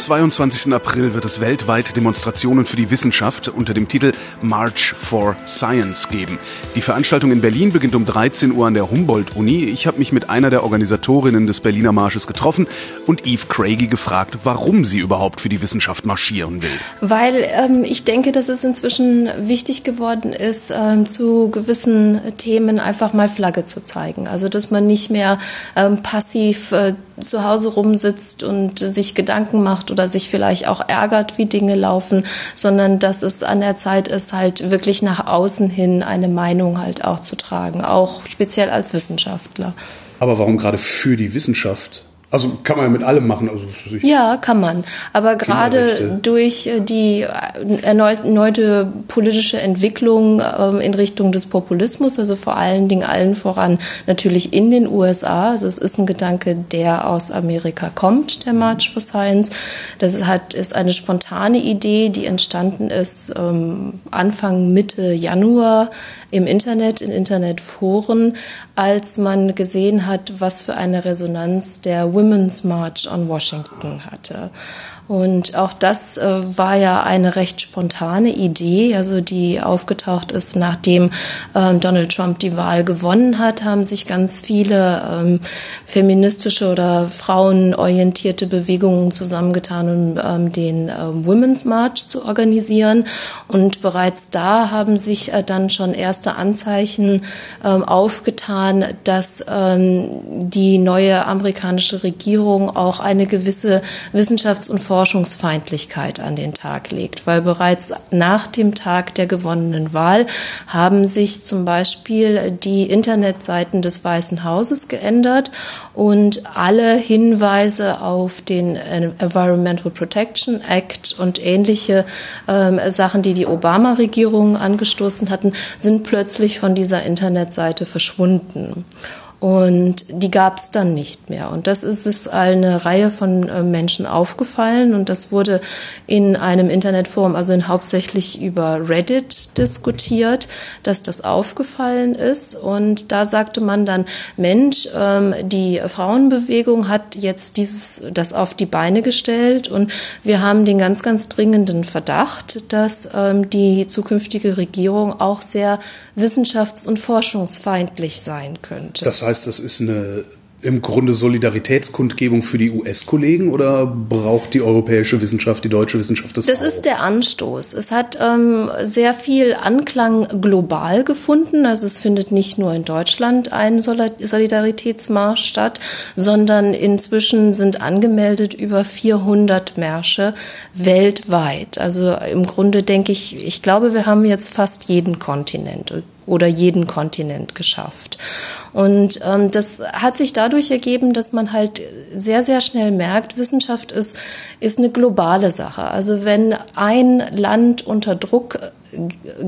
22. April wird es weltweit Demonstrationen für die Wissenschaft unter dem Titel March for Science geben. Die Veranstaltung in Berlin beginnt um 13 Uhr an der Humboldt-Uni. Ich habe mich mit einer der Organisatorinnen des Berliner Marsches getroffen und Eve Craigie gefragt, warum sie überhaupt für die Wissenschaft marschieren will. Weil ähm, ich denke, dass es inzwischen wichtig geworden ist, ähm, zu gewissen Themen einfach mal Flagge zu zeigen. Also dass man nicht mehr ähm, passiv äh, zu Hause rumsitzt und sich Gedanken macht oder sich vielleicht auch ärgert, wie Dinge laufen, sondern dass es an der Zeit ist, halt wirklich nach außen hin eine Meinung halt auch zu tragen, auch speziell als Wissenschaftler. Aber warum gerade für die Wissenschaft? Also kann man ja mit allem machen. Also ja, kann man. Aber gerade durch äh, die erneute politische Entwicklung ähm, in Richtung des Populismus, also vor allen Dingen allen voran natürlich in den USA. Also es ist ein Gedanke, der aus Amerika kommt, der March for Science. Das hat, ist eine spontane Idee, die entstanden ist ähm, Anfang Mitte Januar im Internet, in Internetforen, als man gesehen hat, was für eine Resonanz der Women's March on Washington hatte. Und auch das äh, war ja eine recht spontane Idee, also die aufgetaucht ist, nachdem ähm, Donald Trump die Wahl gewonnen hat, haben sich ganz viele ähm, feministische oder frauenorientierte Bewegungen zusammengetan, um ähm, den äh, Women's March zu organisieren. Und bereits da haben sich äh, dann schon erste Anzeichen ähm, aufgetan, dass ähm, die neue amerikanische Regierung auch eine gewisse Wissenschafts- und Forschungsfeindlichkeit an den Tag legt, weil bereits nach dem Tag der gewonnenen Wahl haben sich zum Beispiel die Internetseiten des Weißen Hauses geändert und alle Hinweise auf den Environmental Protection Act und ähnliche ähm, Sachen, die die Obama-Regierung angestoßen hatten, sind plötzlich von dieser Internetseite verschwunden. Und die gab es dann nicht mehr. Und das ist es eine Reihe von äh, Menschen aufgefallen. Und das wurde in einem Internetforum, also in hauptsächlich über Reddit diskutiert, dass das aufgefallen ist. Und da sagte man dann, Mensch, ähm, die Frauenbewegung hat jetzt dieses, das auf die Beine gestellt. Und wir haben den ganz, ganz dringenden Verdacht, dass ähm, die zukünftige Regierung auch sehr wissenschafts- und forschungsfeindlich sein könnte. Das heißt, das ist eine im Grunde Solidaritätskundgebung für die US-Kollegen oder braucht die europäische Wissenschaft, die deutsche Wissenschaft das? Das auch? ist der Anstoß. Es hat ähm, sehr viel Anklang global gefunden. Also es findet nicht nur in Deutschland ein Solidaritätsmarsch statt, sondern inzwischen sind angemeldet über 400 Märsche weltweit. Also im Grunde denke ich, ich glaube, wir haben jetzt fast jeden Kontinent oder jeden Kontinent geschafft. Und ähm, das hat sich dadurch ergeben, dass man halt sehr, sehr schnell merkt, Wissenschaft ist, ist eine globale Sache. Also wenn ein Land unter Druck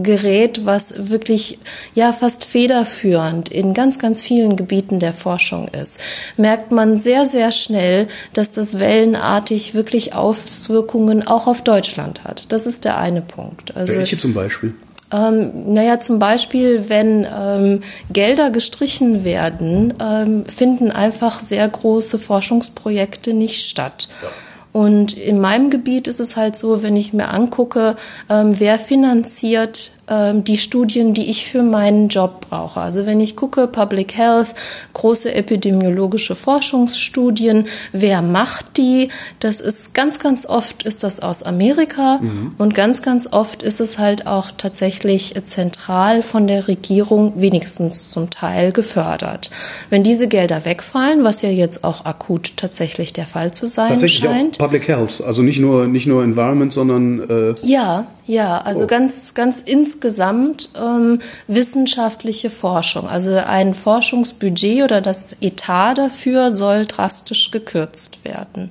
gerät, was wirklich ja fast federführend in ganz, ganz vielen Gebieten der Forschung ist, merkt man sehr, sehr schnell, dass das wellenartig wirklich Auswirkungen auch auf Deutschland hat. Das ist der eine Punkt. Also, Welche zum Beispiel? Ähm, naja, zum Beispiel, wenn ähm, Gelder gestrichen werden, ähm, finden einfach sehr große Forschungsprojekte nicht statt. Ja. Und in meinem Gebiet ist es halt so, wenn ich mir angucke, ähm, wer finanziert ähm, die Studien, die ich für meinen Job brauche. Also wenn ich gucke, Public Health, große epidemiologische Forschungsstudien, wer macht die? Das ist ganz, ganz oft ist das aus Amerika mhm. und ganz, ganz oft ist es halt auch tatsächlich zentral von der Regierung wenigstens zum Teil gefördert. Wenn diese Gelder wegfallen, was ja jetzt auch akut tatsächlich der Fall zu sein tatsächlich scheint. Auch Public Health, also nicht nur nicht nur Environment, sondern äh ja, ja, also oh. ganz, ganz insgesamt ähm, wissenschaftliche Forschung. Also ein Forschungsbudget oder das Etat dafür soll drastisch gekürzt werden.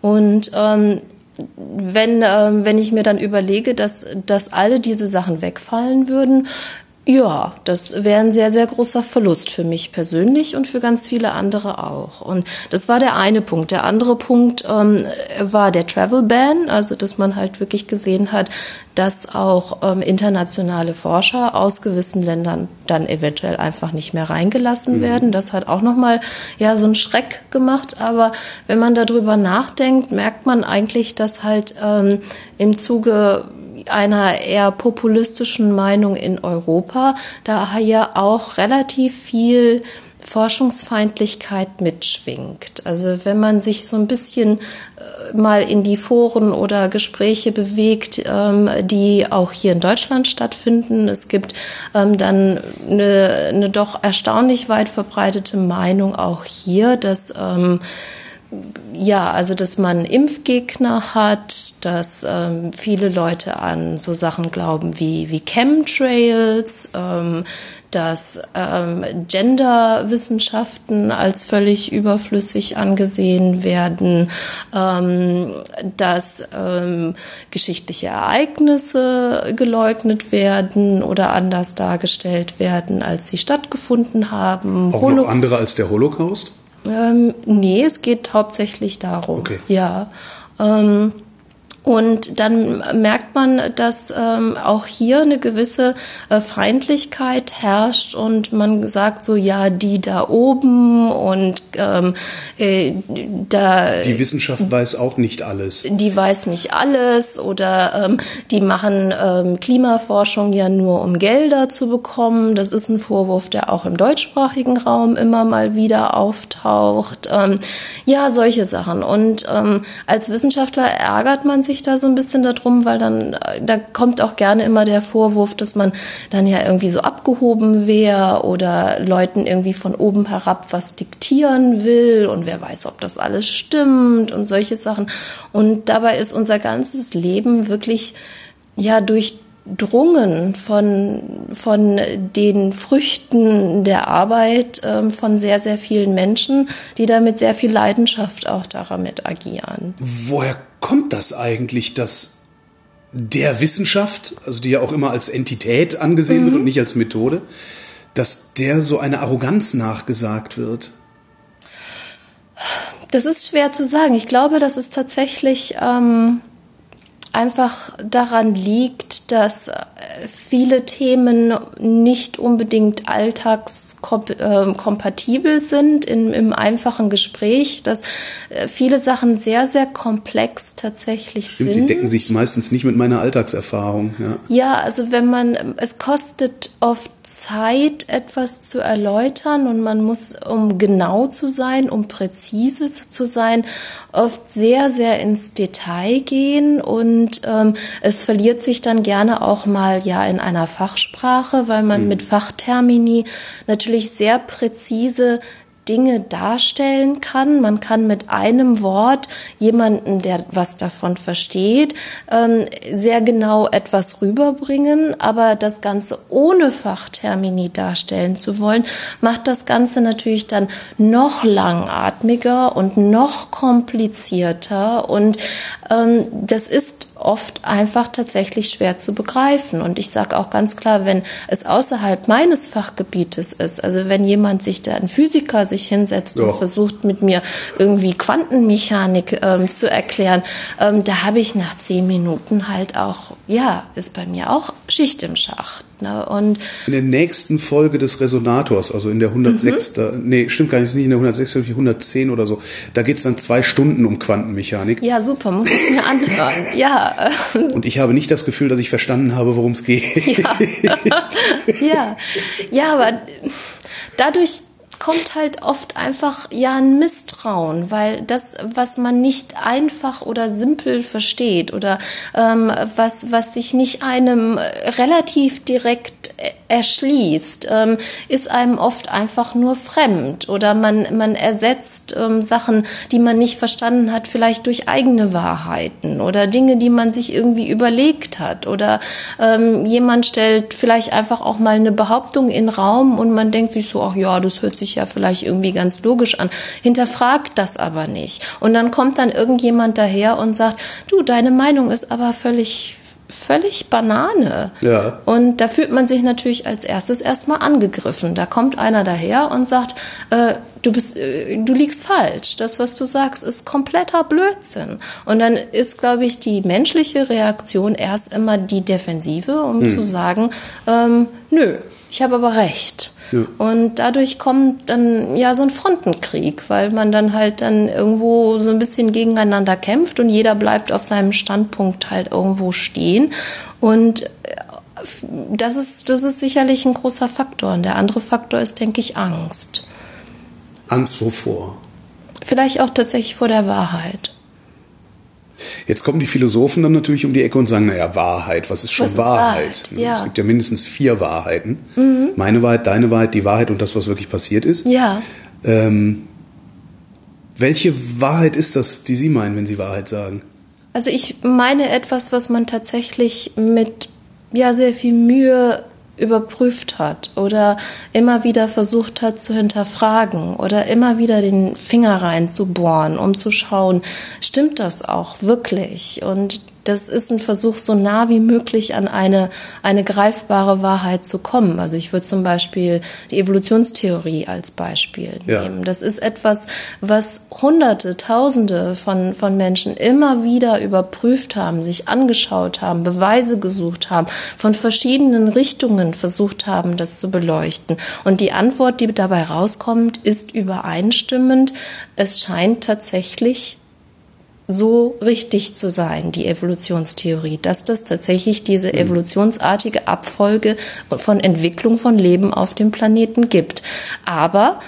Und ähm, wenn, äh, wenn ich mir dann überlege, dass, dass alle diese Sachen wegfallen würden, ja, das wäre ein sehr, sehr großer Verlust für mich persönlich und für ganz viele andere auch. Und das war der eine Punkt. Der andere Punkt ähm, war der Travel Ban, also dass man halt wirklich gesehen hat, dass auch ähm, internationale Forscher aus gewissen Ländern dann eventuell einfach nicht mehr reingelassen mhm. werden. Das hat auch nochmal ja so einen Schreck gemacht. Aber wenn man darüber nachdenkt, merkt man eigentlich, dass halt ähm, im Zuge einer eher populistischen Meinung in Europa, da ja auch relativ viel Forschungsfeindlichkeit mitschwingt. Also wenn man sich so ein bisschen äh, mal in die Foren oder Gespräche bewegt, ähm, die auch hier in Deutschland stattfinden, es gibt ähm, dann eine, eine doch erstaunlich weit verbreitete Meinung auch hier, dass ähm, ja, also dass man Impfgegner hat, dass ähm, viele Leute an so Sachen glauben wie, wie Chemtrails, ähm, dass ähm, Genderwissenschaften als völlig überflüssig angesehen werden, ähm, dass ähm, geschichtliche Ereignisse geleugnet werden oder anders dargestellt werden, als sie stattgefunden haben. Auch Holo noch andere als der Holocaust? Ähm, nee, es geht hauptsächlich darum. Okay. Ja. Ähm, und dann merkt man, dass ähm, auch hier eine gewisse äh, Feindlichkeit herrscht und man sagt so, ja, die da oben und ähm, äh, da. Die Wissenschaft weiß auch nicht alles. Die weiß nicht alles oder ähm, die machen ähm, Klimaforschung ja nur, um Gelder zu bekommen. Das ist ein Vorwurf, der auch im deutschsprachigen Raum immer mal wieder auftaucht. Ähm, ja, solche Sachen. Und ähm, als Wissenschaftler ärgert man sich sich da so ein bisschen darum, weil dann, da kommt auch gerne immer der Vorwurf, dass man dann ja irgendwie so abgehoben wäre oder Leuten irgendwie von oben herab was diktieren will und wer weiß, ob das alles stimmt und solche Sachen. Und dabei ist unser ganzes Leben wirklich, ja, durch drungen von, von den Früchten der Arbeit äh, von sehr, sehr vielen Menschen, die da mit sehr viel Leidenschaft auch damit agieren. Woher kommt das eigentlich, dass der Wissenschaft, also die ja auch immer als Entität angesehen mhm. wird und nicht als Methode, dass der so eine Arroganz nachgesagt wird? Das ist schwer zu sagen. Ich glaube, das ist tatsächlich ähm, einfach daran liegt, dass äh, viele Themen nicht unbedingt alltagskompatibel sind in, im einfachen Gespräch, dass äh, viele Sachen sehr, sehr komplex tatsächlich Stimmt, sind. Die decken sich meistens nicht mit meiner Alltagserfahrung. Ja. ja, also wenn man, es kostet oft Zeit, etwas zu erläutern und man muss, um genau zu sein, um präzise zu sein, oft sehr, sehr ins Detail gehen und ähm, es verliert sich dann gerne auch mal ja in einer Fachsprache, weil man mhm. mit Fachtermini natürlich sehr präzise Dinge darstellen kann. Man kann mit einem Wort jemanden, der was davon versteht, ähm, sehr genau etwas rüberbringen, aber das Ganze ohne Fachtermini darstellen zu wollen, macht das Ganze natürlich dann noch langatmiger und noch komplizierter und ähm, das ist oft einfach tatsächlich schwer zu begreifen. Und ich sage auch ganz klar, wenn es außerhalb meines Fachgebietes ist, also wenn jemand sich da, ein Physiker sich hinsetzt ja. und versucht mit mir irgendwie Quantenmechanik ähm, zu erklären, ähm, da habe ich nach zehn Minuten halt auch, ja, ist bei mir auch Schicht im Schacht. Ne? Und in der nächsten Folge des Resonators, also in der 106, mhm. nee, stimmt gar nicht, nicht in der 106, sondern 110 oder so, da geht es dann zwei Stunden um Quantenmechanik. Ja, super, muss ich mir anhören. ja. Und ich habe nicht das Gefühl, dass ich verstanden habe, worum es geht. ja. ja. Ja, aber dadurch kommt halt oft einfach ja ein Misstrauen, weil das, was man nicht einfach oder simpel versteht oder ähm, was, was sich nicht einem relativ direkt erschließt, ähm, ist einem oft einfach nur fremd. Oder man, man ersetzt ähm, Sachen, die man nicht verstanden hat, vielleicht durch eigene Wahrheiten oder Dinge, die man sich irgendwie überlegt hat. Oder ähm, jemand stellt vielleicht einfach auch mal eine Behauptung in Raum und man denkt sich so, ach ja, das hört sich ja vielleicht irgendwie ganz logisch an, hinterfragt das aber nicht. Und dann kommt dann irgendjemand daher und sagt, du, deine Meinung ist aber völlig völlig Banane. Ja. Und da fühlt man sich natürlich als erstes erstmal angegriffen. Da kommt einer daher und sagt, äh, du bist, äh, du liegst falsch. Das, was du sagst, ist kompletter Blödsinn. Und dann ist, glaube ich, die menschliche Reaktion erst immer die Defensive, um hm. zu sagen, ähm, nö, ich habe aber recht. Ja. Und dadurch kommt dann ja so ein Frontenkrieg, weil man dann halt dann irgendwo so ein bisschen gegeneinander kämpft und jeder bleibt auf seinem Standpunkt halt irgendwo stehen. Und äh, das ist, das ist sicherlich ein großer Faktor. Und der andere Faktor ist, denke ich, Angst. Angst wovor? Vielleicht auch tatsächlich vor der Wahrheit. Jetzt kommen die Philosophen dann natürlich um die Ecke und sagen, naja, Wahrheit, was ist schon was Wahrheit? Ist Wahrheit? Ja. Es gibt ja mindestens vier Wahrheiten. Mhm. Meine Wahrheit, deine Wahrheit, die Wahrheit und das, was wirklich passiert ist. Ja. Ähm, welche Wahrheit ist das, die Sie meinen, wenn Sie Wahrheit sagen? Also ich meine etwas, was man tatsächlich mit ja sehr viel Mühe überprüft hat oder immer wieder versucht hat zu hinterfragen oder immer wieder den Finger reinzubohren, um zu schauen, stimmt das auch wirklich? Und das ist ein Versuch, so nah wie möglich an eine, eine greifbare Wahrheit zu kommen. Also ich würde zum Beispiel die Evolutionstheorie als Beispiel ja. nehmen. Das ist etwas, was Hunderte, Tausende von, von Menschen immer wieder überprüft haben, sich angeschaut haben, Beweise gesucht haben, von verschiedenen Richtungen versucht haben, das zu beleuchten. Und die Antwort, die dabei rauskommt, ist übereinstimmend. Es scheint tatsächlich so richtig zu sein, die Evolutionstheorie, dass das tatsächlich diese mhm. evolutionsartige Abfolge von Entwicklung von Leben auf dem Planeten gibt. Aber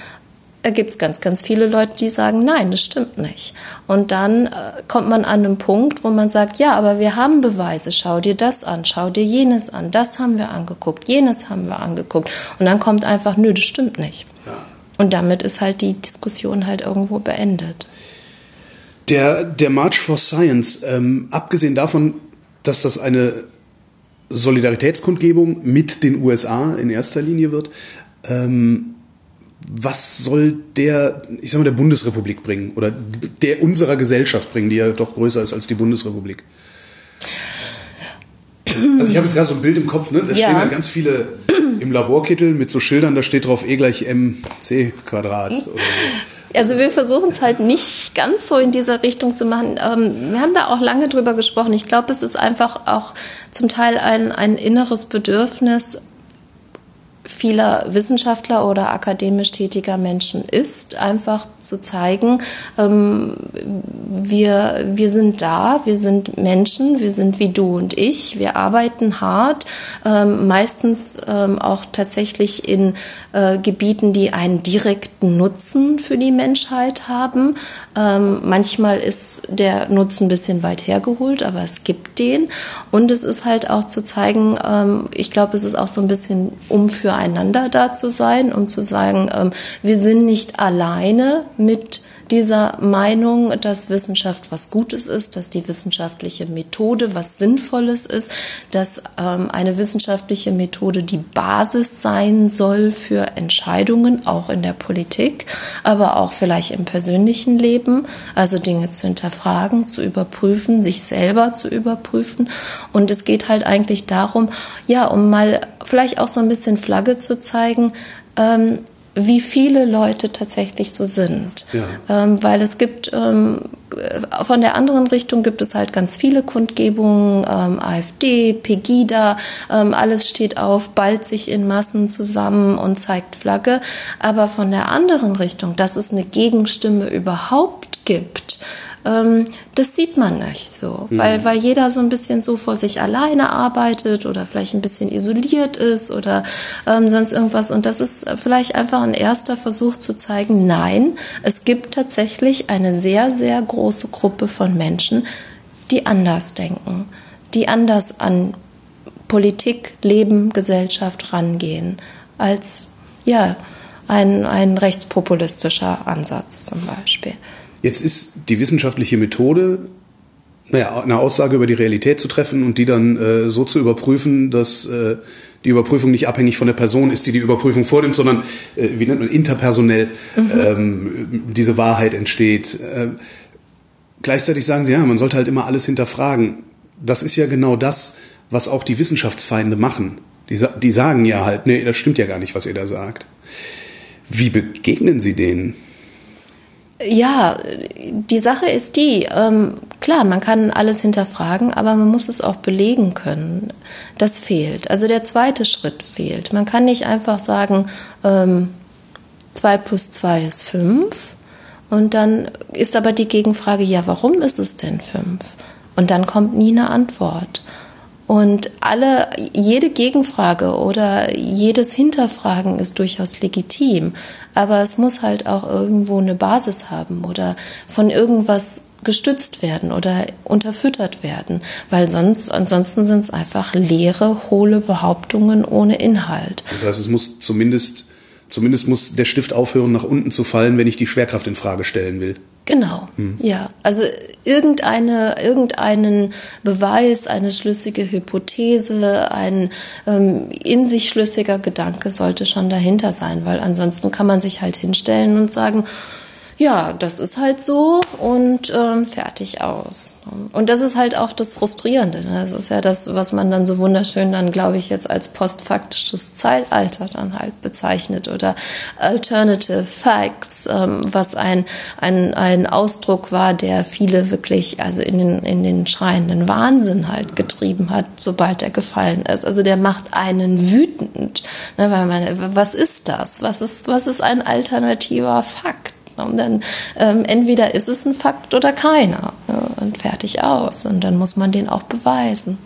da gibt es ganz, ganz viele Leute, die sagen, nein, das stimmt nicht. Und dann äh, kommt man an einen Punkt, wo man sagt, ja, aber wir haben Beweise, schau dir das an, schau dir jenes an, das haben wir angeguckt, jenes haben wir angeguckt. Und dann kommt einfach, nö, das stimmt nicht. Ja. Und damit ist halt die Diskussion halt irgendwo beendet. Der, der March for Science, ähm, abgesehen davon, dass das eine Solidaritätskundgebung mit den USA in erster Linie wird, ähm, was soll der, ich sag mal, der Bundesrepublik bringen oder der unserer Gesellschaft bringen, die ja doch größer ist als die Bundesrepublik? Also ich habe jetzt gerade so ein Bild im Kopf, ne? Da ja. stehen halt ganz viele im Laborkittel mit so Schildern, da steht drauf E gleich mc Quadrat oder so. Also wir versuchen es halt nicht ganz so in dieser Richtung zu machen. Ähm, wir haben da auch lange drüber gesprochen. Ich glaube, es ist einfach auch zum Teil ein, ein inneres Bedürfnis, vieler Wissenschaftler oder akademisch tätiger Menschen ist, einfach zu zeigen, ähm, wir, wir sind da, wir sind Menschen, wir sind wie du und ich, wir arbeiten hart, ähm, meistens ähm, auch tatsächlich in äh, Gebieten, die einen direkten Nutzen für die Menschheit haben. Ähm, manchmal ist der Nutzen ein bisschen weit hergeholt, aber es gibt den. Und es ist halt auch zu zeigen, ähm, ich glaube, es ist auch so ein bisschen um für füreinander da zu sein und zu sagen, ähm, wir sind nicht alleine mit dieser Meinung, dass Wissenschaft was Gutes ist, dass die wissenschaftliche Methode was Sinnvolles ist, dass ähm, eine wissenschaftliche Methode die Basis sein soll für Entscheidungen, auch in der Politik, aber auch vielleicht im persönlichen Leben, also Dinge zu hinterfragen, zu überprüfen, sich selber zu überprüfen. Und es geht halt eigentlich darum, ja, um mal vielleicht auch so ein bisschen Flagge zu zeigen, ähm, wie viele Leute tatsächlich so sind. Ja. Ähm, weil es gibt, ähm, von der anderen Richtung gibt es halt ganz viele Kundgebungen, ähm, AfD, Pegida, ähm, alles steht auf, ballt sich in Massen zusammen und zeigt Flagge. Aber von der anderen Richtung, dass es eine Gegenstimme überhaupt gibt, ähm, das sieht man nicht so, mhm. weil, weil jeder so ein bisschen so vor sich alleine arbeitet oder vielleicht ein bisschen isoliert ist oder ähm, sonst irgendwas. Und das ist vielleicht einfach ein erster Versuch zu zeigen, nein, es gibt tatsächlich eine sehr, sehr große Gruppe von Menschen, die anders denken, die anders an Politik, Leben, Gesellschaft rangehen, als ja, ein, ein rechtspopulistischer Ansatz zum Beispiel. Jetzt ist die wissenschaftliche Methode, naja, eine Aussage über die Realität zu treffen und die dann äh, so zu überprüfen, dass äh, die Überprüfung nicht abhängig von der Person ist, die die Überprüfung vornimmt, sondern, äh, wie nennt man, interpersonell mhm. ähm, diese Wahrheit entsteht. Äh, gleichzeitig sagen sie, ja, man sollte halt immer alles hinterfragen. Das ist ja genau das, was auch die Wissenschaftsfeinde machen. Die, die sagen ja halt, nee, das stimmt ja gar nicht, was ihr da sagt. Wie begegnen Sie denen? Ja, die Sache ist die, ähm, klar, man kann alles hinterfragen, aber man muss es auch belegen können. Das fehlt. Also der zweite Schritt fehlt. Man kann nicht einfach sagen, ähm, 2 plus 2 ist 5. Und dann ist aber die Gegenfrage, ja, warum ist es denn 5? Und dann kommt nie eine Antwort. Und alle, jede Gegenfrage oder jedes Hinterfragen ist durchaus legitim. Aber es muss halt auch irgendwo eine Basis haben oder von irgendwas gestützt werden oder unterfüttert werden, weil sonst ansonsten sind es einfach leere, hohle Behauptungen ohne Inhalt. Das heißt, es muss zumindest zumindest muss der Stift aufhören, nach unten zu fallen, wenn ich die Schwerkraft in Frage stellen will. Genau, hm. ja. Also irgendeine, irgendeinen Beweis, eine schlüssige Hypothese, ein ähm, in sich schlüssiger Gedanke sollte schon dahinter sein, weil ansonsten kann man sich halt hinstellen und sagen, ja, das ist halt so und ähm, fertig aus. Und das ist halt auch das Frustrierende. Ne? Das ist ja das, was man dann so wunderschön dann, glaube ich, jetzt als postfaktisches Zeitalter dann halt bezeichnet oder Alternative Facts, ähm, was ein, ein, ein Ausdruck war, der viele wirklich also in den, in den schreienden Wahnsinn halt getrieben hat, sobald er gefallen ist. Also der macht einen wütend. Ne? Weil man, was ist das? Was ist, was ist ein alternativer Fakt? Und dann ähm, entweder ist es ein Fakt oder keiner. Ja, und fertig aus. Und dann muss man den auch beweisen.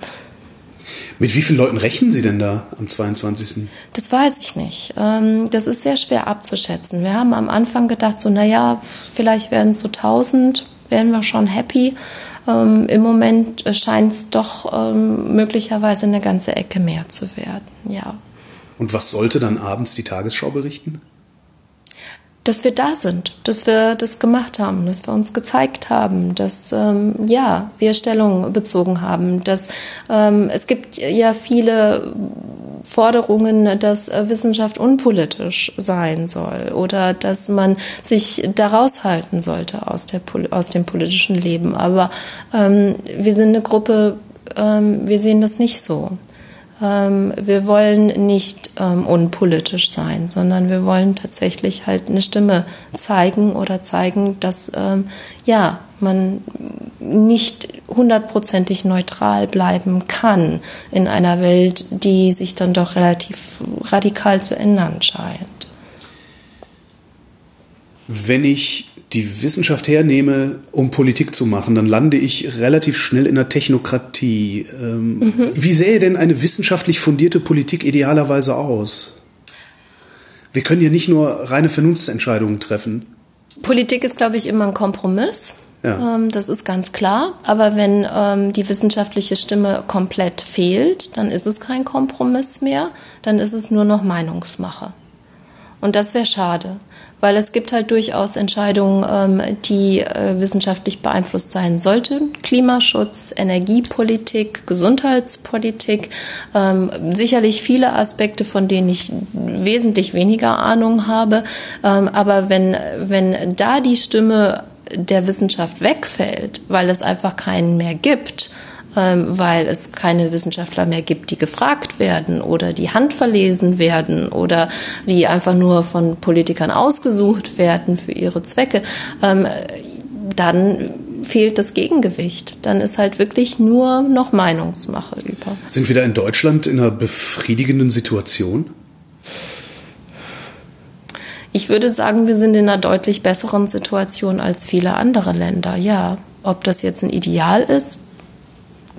Mit wie vielen Leuten rechnen Sie denn da am 22.? Das weiß ich nicht. Ähm, das ist sehr schwer abzuschätzen. Wir haben am Anfang gedacht, so, naja, vielleicht werden es so 1000, wären wir schon happy. Ähm, Im Moment scheint es doch ähm, möglicherweise eine ganze Ecke mehr zu werden, ja. Und was sollte dann abends die Tagesschau berichten? Dass wir da sind, dass wir das gemacht haben, dass wir uns gezeigt haben, dass ähm, ja wir Stellung bezogen haben, dass ähm, es gibt ja viele Forderungen, dass äh, Wissenschaft unpolitisch sein soll oder dass man sich daraus halten sollte aus, der, aus dem politischen Leben. Aber ähm, wir sind eine Gruppe, ähm, wir sehen das nicht so. Ähm, wir wollen nicht ähm, unpolitisch sein, sondern wir wollen tatsächlich halt eine Stimme zeigen oder zeigen, dass ähm, ja man nicht hundertprozentig neutral bleiben kann in einer Welt, die sich dann doch relativ radikal zu ändern scheint. Wenn ich die Wissenschaft hernehme, um Politik zu machen, dann lande ich relativ schnell in der Technokratie. Ähm, mhm. Wie sähe denn eine wissenschaftlich fundierte Politik idealerweise aus? Wir können ja nicht nur reine Vernunftsentscheidungen treffen. Politik ist, glaube ich, immer ein Kompromiss. Ja. Ähm, das ist ganz klar. Aber wenn ähm, die wissenschaftliche Stimme komplett fehlt, dann ist es kein Kompromiss mehr. Dann ist es nur noch Meinungsmache. Und das wäre schade weil es gibt halt durchaus Entscheidungen, ähm, die äh, wissenschaftlich beeinflusst sein sollten. Klimaschutz, Energiepolitik, Gesundheitspolitik, ähm, sicherlich viele Aspekte, von denen ich wesentlich weniger Ahnung habe. Ähm, aber wenn, wenn da die Stimme der Wissenschaft wegfällt, weil es einfach keinen mehr gibt, weil es keine Wissenschaftler mehr gibt, die gefragt werden oder die handverlesen werden oder die einfach nur von Politikern ausgesucht werden für ihre Zwecke, ähm, dann fehlt das Gegengewicht. Dann ist halt wirklich nur noch Meinungsmache über. Sind wir da in Deutschland in einer befriedigenden Situation? Ich würde sagen, wir sind in einer deutlich besseren Situation als viele andere Länder, ja. Ob das jetzt ein Ideal ist,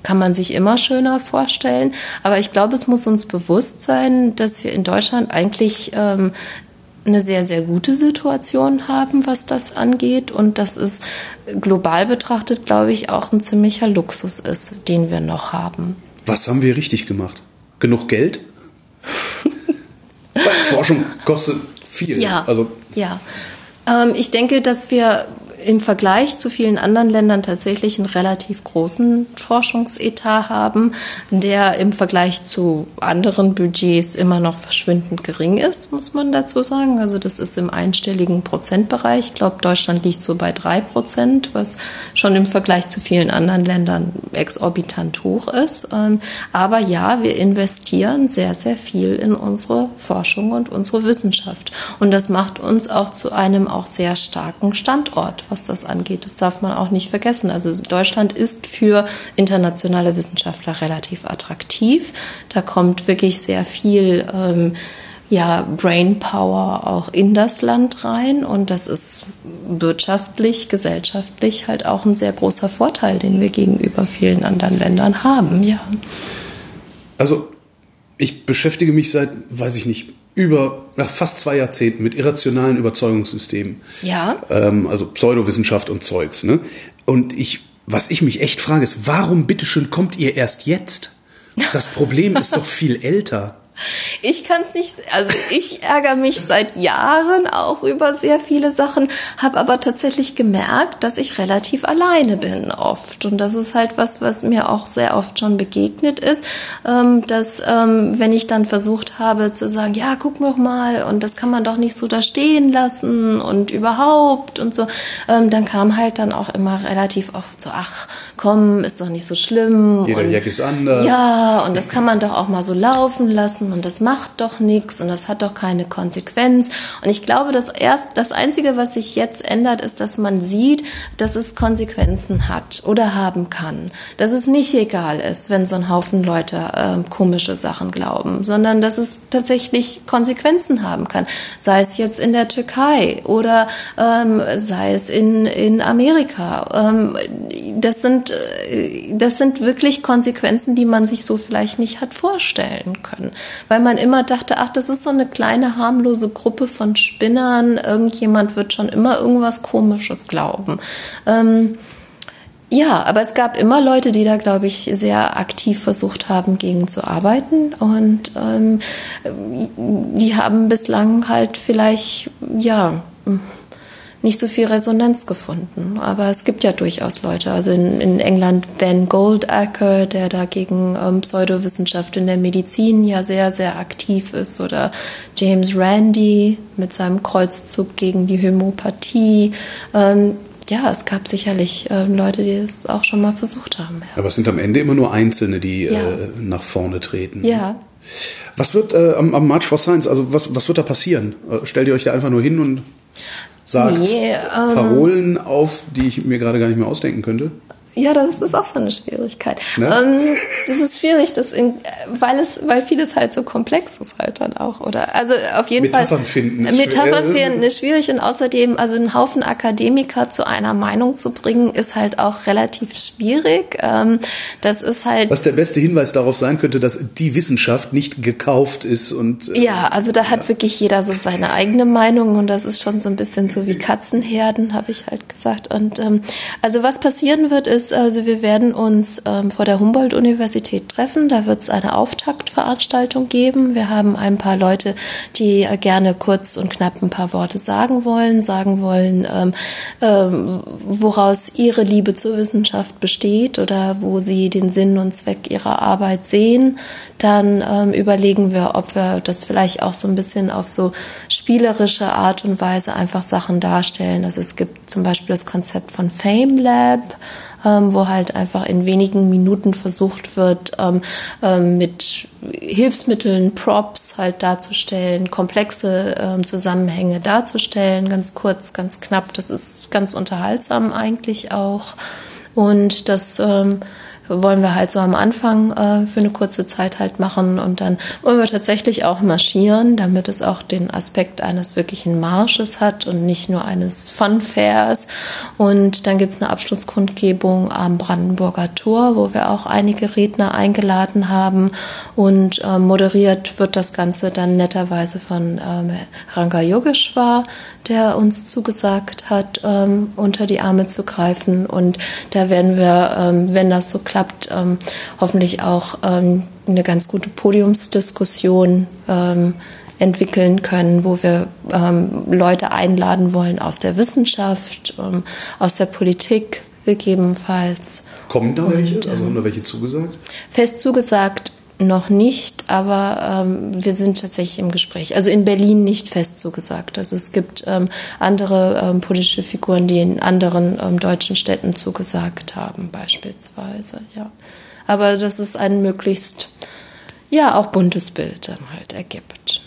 kann man sich immer schöner vorstellen. Aber ich glaube, es muss uns bewusst sein, dass wir in Deutschland eigentlich ähm, eine sehr, sehr gute Situation haben, was das angeht. Und dass es global betrachtet, glaube ich, auch ein ziemlicher Luxus ist, den wir noch haben. Was haben wir richtig gemacht? genug Geld? Forschung kostet viel. Ja, also ja. Ähm, ich denke, dass wir im Vergleich zu vielen anderen Ländern tatsächlich einen relativ großen Forschungsetat haben, der im Vergleich zu anderen Budgets immer noch verschwindend gering ist, muss man dazu sagen. Also das ist im einstelligen Prozentbereich. Ich glaube, Deutschland liegt so bei drei Prozent, was schon im Vergleich zu vielen anderen Ländern exorbitant hoch ist. Ähm, aber ja, wir investieren sehr, sehr viel in unsere Forschung und unsere Wissenschaft. Und das macht uns auch zu einem auch sehr starken Standort was das angeht. Das darf man auch nicht vergessen. Also Deutschland ist für internationale Wissenschaftler relativ attraktiv. Da kommt wirklich sehr viel ähm, ja, Brainpower auch in das Land rein und das ist wirtschaftlich, gesellschaftlich halt auch ein sehr großer Vorteil, den wir gegenüber vielen anderen Ländern haben, ja. Also ich beschäftige mich seit, weiß ich nicht, über nach fast zwei Jahrzehnten mit irrationalen Überzeugungssystemen. Ja. Ähm, also Pseudowissenschaft und Zeugs. Ne? Und ich, was ich mich echt frage, ist, warum bitteschön kommt ihr erst jetzt? Das Problem ist doch viel älter. Ich kann es nicht, also ich ärgere mich seit Jahren auch über sehr viele Sachen, habe aber tatsächlich gemerkt, dass ich relativ alleine bin oft. Und das ist halt was, was mir auch sehr oft schon begegnet ist, ähm, dass ähm, wenn ich dann versucht habe zu sagen, ja, guck noch mal, und das kann man doch nicht so da stehen lassen und überhaupt und so, ähm, dann kam halt dann auch immer relativ oft so, ach, komm, ist doch nicht so schlimm. Jeder und, Jack ist anders. Ja, und das kann man doch auch mal so laufen lassen und das macht doch nichts und das hat doch keine Konsequenz. Und ich glaube, dass erst das Einzige, was sich jetzt ändert, ist, dass man sieht, dass es Konsequenzen hat oder haben kann. Dass es nicht egal ist, wenn so ein Haufen Leute äh, komische Sachen glauben, sondern dass es tatsächlich Konsequenzen haben kann. Sei es jetzt in der Türkei oder ähm, sei es in, in Amerika. Ähm, das, sind, äh, das sind wirklich Konsequenzen, die man sich so vielleicht nicht hat vorstellen können weil man immer dachte, ach, das ist so eine kleine harmlose Gruppe von Spinnern, irgendjemand wird schon immer irgendwas Komisches glauben. Ähm, ja, aber es gab immer Leute, die da, glaube ich, sehr aktiv versucht haben, gegen zu arbeiten. Und ähm, die haben bislang halt vielleicht, ja, nicht so viel Resonanz gefunden. Aber es gibt ja durchaus Leute. Also in, in England Ben Goldacker, der da gegen ähm, Pseudowissenschaft in der Medizin ja sehr, sehr aktiv ist. Oder James Randi mit seinem Kreuzzug gegen die Homöopathie. Ähm, ja, es gab sicherlich äh, Leute, die es auch schon mal versucht haben. Ja. Aber es sind am Ende immer nur Einzelne, die ja. äh, nach vorne treten. Ja. Was wird äh, am, am March for Science, also was, was wird da passieren? Äh, stellt ihr euch da einfach nur hin und sagt nee, ähm, Parolen auf, die ich mir gerade gar nicht mehr ausdenken könnte? Ja, das ist auch so eine Schwierigkeit. Ne? Ähm, das ist schwierig, das in, weil es, weil vieles halt so komplex ist halt dann auch, oder? Also auf jeden Metaphern Fall. Finden ist Metaphern schwer. finden ist schwierig und außerdem, also einen Haufen Akademiker zu einer Meinung zu bringen, ist halt auch relativ schwierig. Ähm, das ist halt. Was der beste Hinweis darauf sein könnte, dass die Wissenschaft nicht gekauft ist und. Äh, ja, also da hat ja. wirklich jeder so seine eigene Meinung und das ist schon so ein bisschen so wie Katzenherden, habe ich halt gesagt. Und ähm, also was passieren wird, ist, also wir werden uns ähm, vor der Humboldt-Universität treffen. Da wird es eine Auftaktveranstaltung geben. Wir haben ein paar Leute, die äh, gerne kurz und knapp ein paar Worte sagen wollen, sagen wollen, ähm, ähm, woraus ihre Liebe zur Wissenschaft besteht oder wo sie den Sinn und Zweck ihrer Arbeit sehen. Dann ähm, überlegen wir, ob wir das vielleicht auch so ein bisschen auf so spielerische Art und Weise einfach Sachen darstellen. Also es gibt zum Beispiel das Konzept von Fame Lab ähm, wo halt einfach in wenigen Minuten versucht wird, ähm, ähm, mit Hilfsmitteln, Props halt darzustellen, komplexe ähm, Zusammenhänge darzustellen, ganz kurz, ganz knapp. Das ist ganz unterhaltsam eigentlich auch. Und das ähm, wollen wir halt so am Anfang äh, für eine kurze Zeit halt machen und dann wollen wir tatsächlich auch marschieren, damit es auch den Aspekt eines wirklichen Marsches hat und nicht nur eines Funfairs. Und dann gibt's eine Abschlusskundgebung am Brandenburger Tor, wo wir auch einige Redner eingeladen haben und äh, moderiert wird das Ganze dann netterweise von ähm, Ranga Yogeshwar, der uns zugesagt hat, ähm, unter die Arme zu greifen. Und da werden wir, ähm, wenn das so klappt, klappt, ähm, hoffentlich auch ähm, eine ganz gute Podiumsdiskussion ähm, entwickeln können, wo wir ähm, Leute einladen wollen aus der Wissenschaft, ähm, aus der Politik gegebenenfalls. Kommen da welche? Und, also haben da welche zugesagt? Fest zugesagt noch nicht, aber ähm, wir sind tatsächlich im Gespräch. Also in Berlin nicht fest zugesagt. Also es gibt ähm, andere ähm, politische Figuren, die in anderen ähm, deutschen Städten zugesagt haben, beispielsweise. Ja, aber dass es ein möglichst ja auch buntes Bild dann halt ergibt.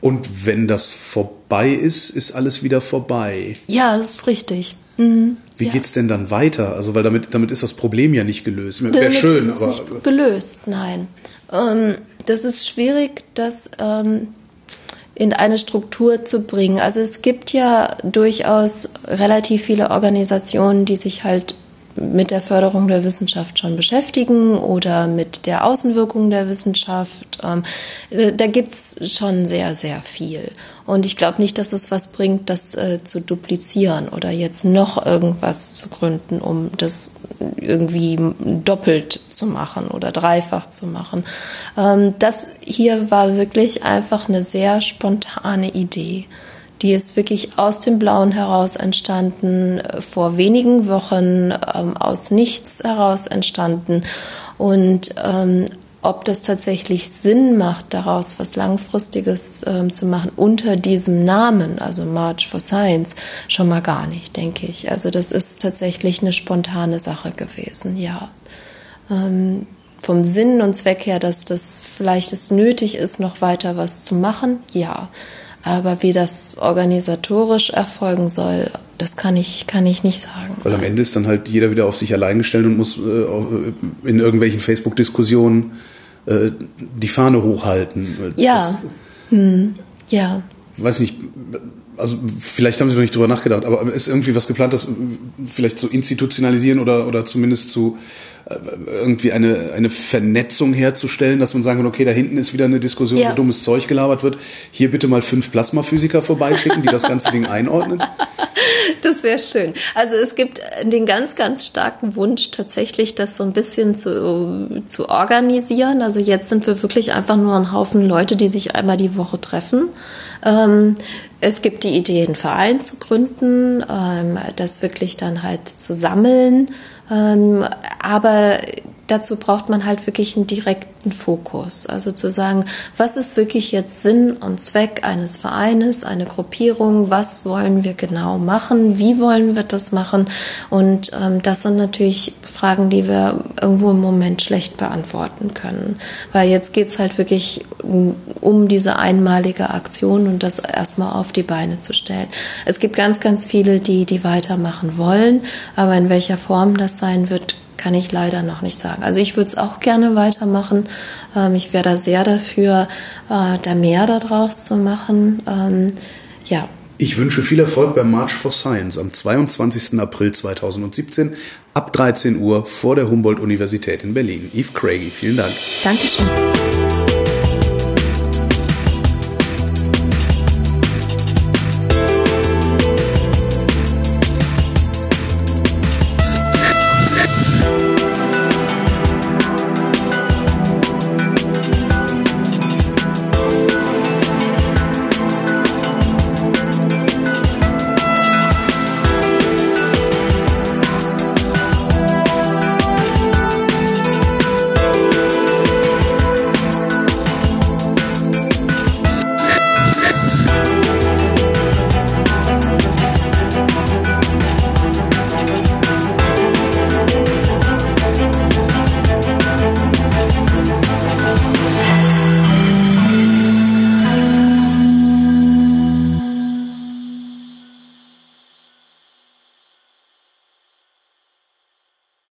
Und wenn das vorbei ist, ist alles wieder vorbei. Ja, das ist richtig. Mhm. Wie ja. geht's denn dann weiter? Also, weil damit, damit ist das Problem ja nicht gelöst. Wäre schön, ist aber. Nicht gelöst, nein. Ähm, das ist schwierig, das ähm, in eine Struktur zu bringen. Also es gibt ja durchaus relativ viele Organisationen, die sich halt mit der Förderung der Wissenschaft schon beschäftigen oder mit der Außenwirkung der Wissenschaft. Ähm, da gibt's schon sehr, sehr viel. Und ich glaube nicht, dass es was bringt, das äh, zu duplizieren oder jetzt noch irgendwas zu gründen, um das irgendwie doppelt zu machen oder dreifach zu machen. Ähm, das hier war wirklich einfach eine sehr spontane Idee. Die ist wirklich aus dem Blauen heraus entstanden, vor wenigen Wochen ähm, aus nichts heraus entstanden. Und ähm, ob das tatsächlich Sinn macht, daraus was Langfristiges ähm, zu machen unter diesem Namen, also March for Science, schon mal gar nicht, denke ich. Also das ist tatsächlich eine spontane Sache gewesen, ja. Ähm, vom Sinn und Zweck her, dass das vielleicht es nötig ist, noch weiter was zu machen, ja. Aber wie das organisatorisch erfolgen soll, das kann ich, kann ich nicht sagen. Weil am Ende ist dann halt jeder wieder auf sich allein gestellt und muss äh, in irgendwelchen Facebook-Diskussionen äh, die Fahne hochhalten. Ja. Das, hm. Ja. Weiß nicht, also vielleicht haben Sie noch nicht drüber nachgedacht, aber ist irgendwie was geplant, das vielleicht zu institutionalisieren oder, oder zumindest zu irgendwie eine, eine Vernetzung herzustellen, dass man sagen kann, okay, da hinten ist wieder eine Diskussion, ja. wo dummes Zeug gelabert wird. Hier bitte mal fünf Plasmaphysiker vorbeischicken, die das ganze Ding einordnen. Das wäre schön. Also es gibt den ganz, ganz starken Wunsch tatsächlich, das so ein bisschen zu, zu organisieren. Also jetzt sind wir wirklich einfach nur ein Haufen Leute, die sich einmal die Woche treffen. Ähm, es gibt die Idee, einen Verein zu gründen, ähm, das wirklich dann halt zu sammeln ähm, aber dazu braucht man halt wirklich einen direkten Fokus. Also zu sagen, was ist wirklich jetzt Sinn und Zweck eines Vereines, eine Gruppierung, was wollen wir genau machen, wie wollen wir das machen. Und ähm, das sind natürlich Fragen, die wir irgendwo im Moment schlecht beantworten können. Weil jetzt geht's halt wirklich um, um diese einmalige Aktion und das erstmal auf die Beine zu stellen. Es gibt ganz, ganz viele, die, die weitermachen wollen, aber in welcher Form das sein wird, kann ich leider noch nicht sagen. Also ich würde es auch gerne weitermachen. Ähm, ich wäre da sehr dafür, äh, da mehr daraus zu machen. Ähm, ja. Ich wünsche viel Erfolg beim March for Science am 22. April 2017 ab 13 Uhr vor der Humboldt-Universität in Berlin. Eve Craigie, vielen Dank. Dankeschön.